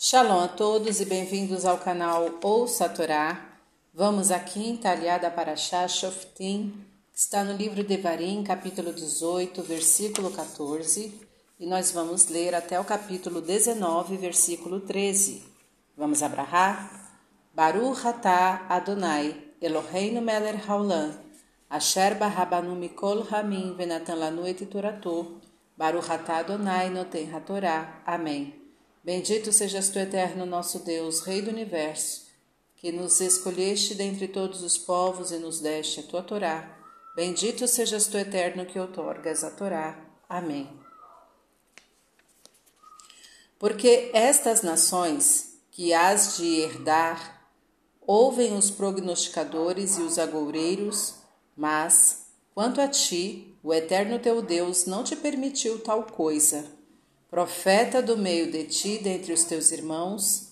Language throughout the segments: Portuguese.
Shalom a todos e bem-vindos ao canal Ouça Torá. Vamos aqui em Talhada para Shoftim, que está no livro de Varim, capítulo 18, versículo 14, e nós vamos ler até o capítulo 19, versículo 13. Vamos abrahar? Baruch atah Adonai, Eloheinu meler haolam, asher barabanu mikol ramin venatan lanu et toratou, Baruch atah Adonai noten hatorá. Amém. Bendito sejas tu, eterno nosso Deus, Rei do universo, que nos escolheste dentre todos os povos e nos deste a tua Torá. Bendito sejas tu, eterno, que outorgas a Torá. Amém. Porque estas nações que has de herdar ouvem os prognosticadores e os agoureiros, mas, quanto a ti, o eterno teu Deus não te permitiu tal coisa Profeta do meio de ti, dentre os teus irmãos,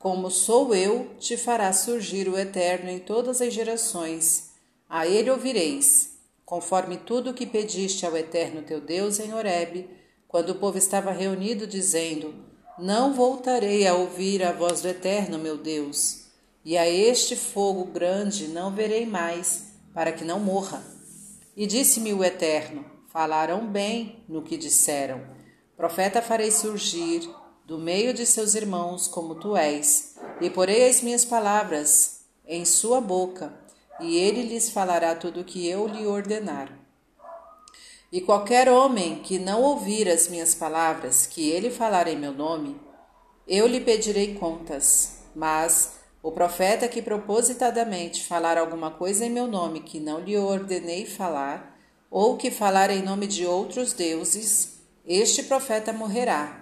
como sou eu, te fará surgir o Eterno em todas as gerações. A ele ouvireis, conforme tudo o que pediste ao Eterno teu Deus em Horebe, quando o povo estava reunido, dizendo: Não voltarei a ouvir a voz do Eterno, meu Deus, e a este fogo grande não verei mais, para que não morra. E disse-me o Eterno: Falaram bem no que disseram Profeta farei surgir do meio de seus irmãos como tu és, e porei as minhas palavras em sua boca, e ele lhes falará tudo o que eu lhe ordenar. E qualquer homem que não ouvir as minhas palavras, que ele falar em meu nome, eu lhe pedirei contas. Mas o profeta que propositadamente falar alguma coisa em meu nome que não lhe ordenei falar, ou que falar em nome de outros deuses, este profeta morrerá.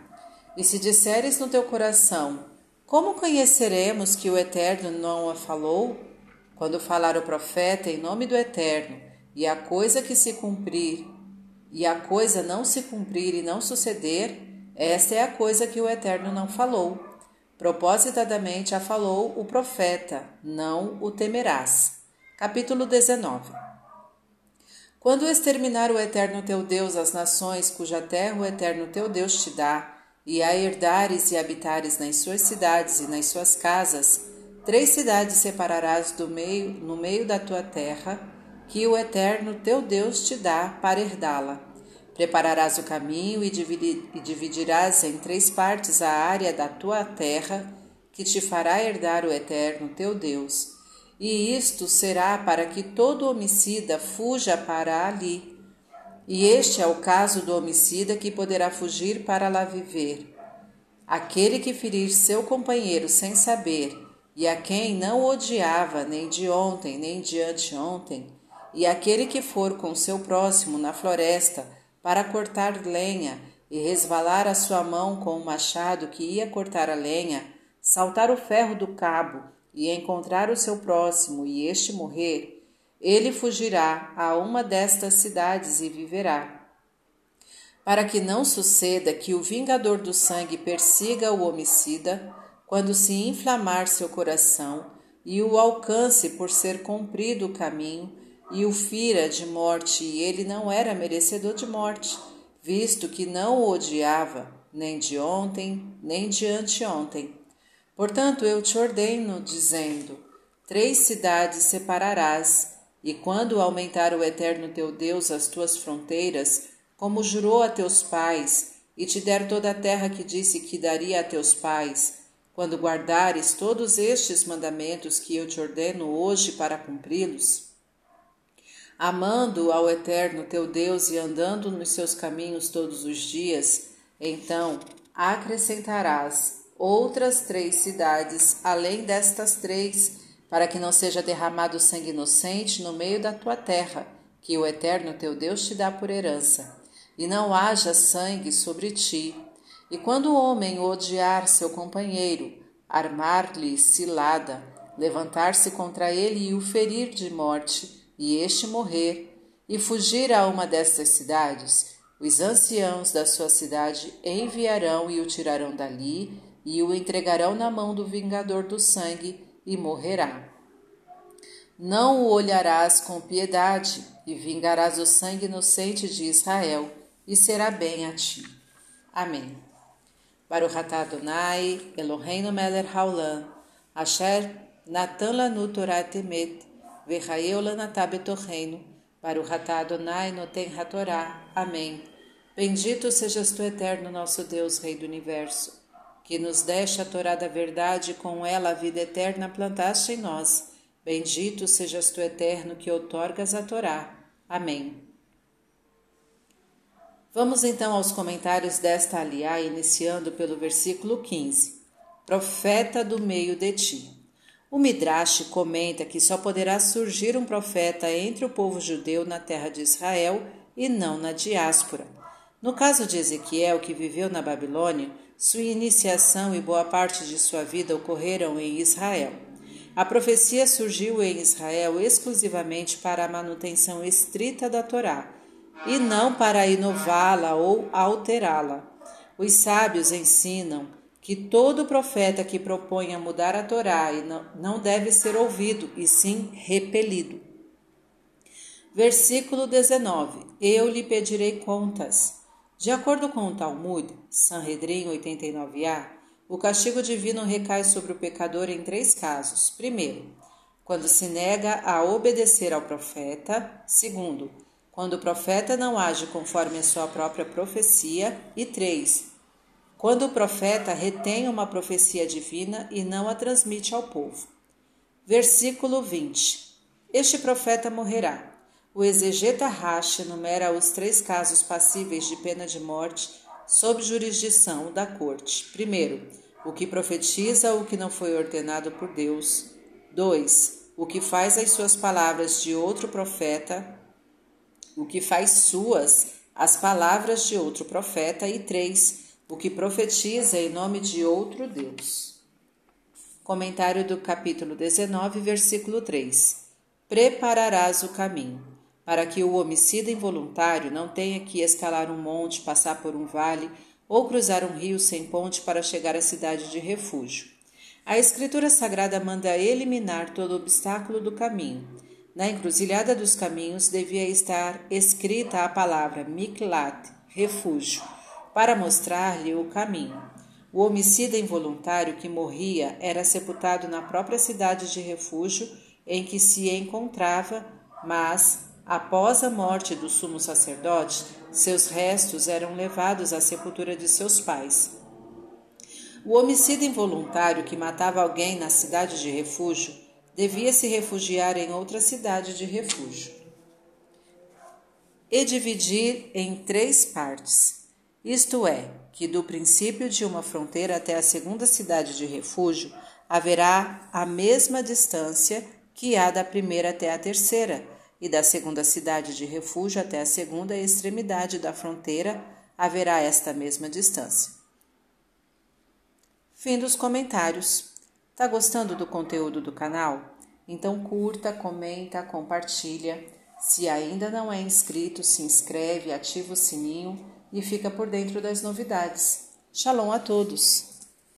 E se disseres no teu coração, como conheceremos que o Eterno não a falou? Quando falar o profeta em nome do Eterno, e a coisa que se cumprir, e a coisa não se cumprir e não suceder, esta é a coisa que o Eterno não falou. Propositadamente a falou o profeta, não o temerás. Capítulo 19 quando exterminar o eterno teu Deus as nações cuja terra o eterno teu Deus te dá, e a herdares e habitares nas suas cidades e nas suas casas, três cidades separarás do meio, no meio da tua terra, que o eterno teu Deus te dá para herdá-la. Prepararás o caminho e dividirás em três partes a área da tua terra, que te fará herdar o eterno teu Deus e isto será para que todo homicida fuja para ali. E este é o caso do homicida que poderá fugir para lá viver. Aquele que ferir seu companheiro sem saber, e a quem não odiava nem de ontem nem de anteontem, e aquele que for com seu próximo na floresta para cortar lenha e resvalar a sua mão com o machado que ia cortar a lenha, saltar o ferro do cabo e encontrar o seu próximo e este morrer, ele fugirá a uma destas cidades e viverá. Para que não suceda que o vingador do sangue persiga o homicida, quando se inflamar seu coração, e o alcance por ser cumprido o caminho, e o fira de morte, e ele não era merecedor de morte, visto que não o odiava, nem de ontem, nem de anteontem Portanto, eu te ordeno, dizendo: Três cidades separarás, e quando aumentar o eterno teu Deus as tuas fronteiras, como jurou a teus pais, e te der toda a terra que disse que daria a teus pais, quando guardares todos estes mandamentos que eu te ordeno hoje para cumpri-los, amando ao eterno teu Deus e andando nos seus caminhos todos os dias, então acrescentarás outras três cidades, além destas três, para que não seja derramado sangue inocente no meio da tua terra, que o Eterno teu Deus te dá por herança, e não haja sangue sobre ti. E quando o homem odiar seu companheiro, armar-lhe cilada, levantar-se contra ele e o ferir de morte, e este morrer, e fugir a uma destas cidades, os anciãos da sua cidade enviarão e o tirarão dali e o entregarão na mão do vingador do sangue e morrerá. Não o olharás com piedade e vingarás o sangue inocente de Israel, e será bem a ti. Amém. Baruch atah Adonai, Eloheinu melech haolam, asher natan lanu Torah temet, v'chayeu lanatah betocheinu, Baruch Adonai noten hatorá. Amém. Bendito sejas tu, eterno nosso Deus, Rei do Universo, que nos deste a Torá da verdade e com ela a vida eterna plantaste em nós. Bendito sejas tu, eterno, que outorgas a Torá. Amém. Vamos então aos comentários desta aliá, iniciando pelo versículo 15. Profeta do meio de ti. O Midrash comenta que só poderá surgir um profeta entre o povo judeu na terra de Israel e não na diáspora. No caso de Ezequiel, que viveu na Babilônia, sua iniciação e boa parte de sua vida ocorreram em Israel. A profecia surgiu em Israel exclusivamente para a manutenção estrita da Torá e não para inová-la ou alterá-la. Os sábios ensinam que todo profeta que proponha mudar a Torá não deve ser ouvido, e sim repelido. Versículo 19: Eu lhe pedirei contas. De acordo com o Talmud, Sanhedrin 89a, o castigo divino recai sobre o pecador em três casos. Primeiro, quando se nega a obedecer ao profeta. Segundo, quando o profeta não age conforme a sua própria profecia, e três, quando o profeta retém uma profecia divina e não a transmite ao povo. Versículo 20: Este profeta morrerá. O exegeta Rashi enumera os três casos passíveis de pena de morte sob jurisdição da corte. Primeiro, o que profetiza o que não foi ordenado por Deus. 2. O que faz as suas palavras de outro profeta o que faz suas as palavras de outro profeta, e três, o que profetiza em nome de outro Deus. Comentário do capítulo 19, versículo 3: Prepararás o caminho, para que o homicida involuntário não tenha que escalar um monte, passar por um vale ou cruzar um rio sem ponte para chegar à cidade de refúgio. A Escritura Sagrada manda eliminar todo obstáculo do caminho na encruzilhada dos caminhos devia estar escrita a palavra Miklat, refúgio, para mostrar-lhe o caminho. O homicida involuntário que morria era sepultado na própria cidade de refúgio em que se encontrava, mas, após a morte do sumo sacerdote, seus restos eram levados à sepultura de seus pais. O homicida involuntário que matava alguém na cidade de refúgio devia se refugiar em outra cidade de refúgio. E dividir em três partes, isto é, que do princípio de uma fronteira até a segunda cidade de refúgio haverá a mesma distância que há da primeira até a terceira, e da segunda cidade de refúgio até a segunda extremidade da fronteira haverá esta mesma distância. Fim dos comentários. Tá gostando do conteúdo do canal? Então curta, comenta, compartilha. Se ainda não é inscrito, se inscreve, ativa o sininho e fica por dentro das novidades. Shalom a todos!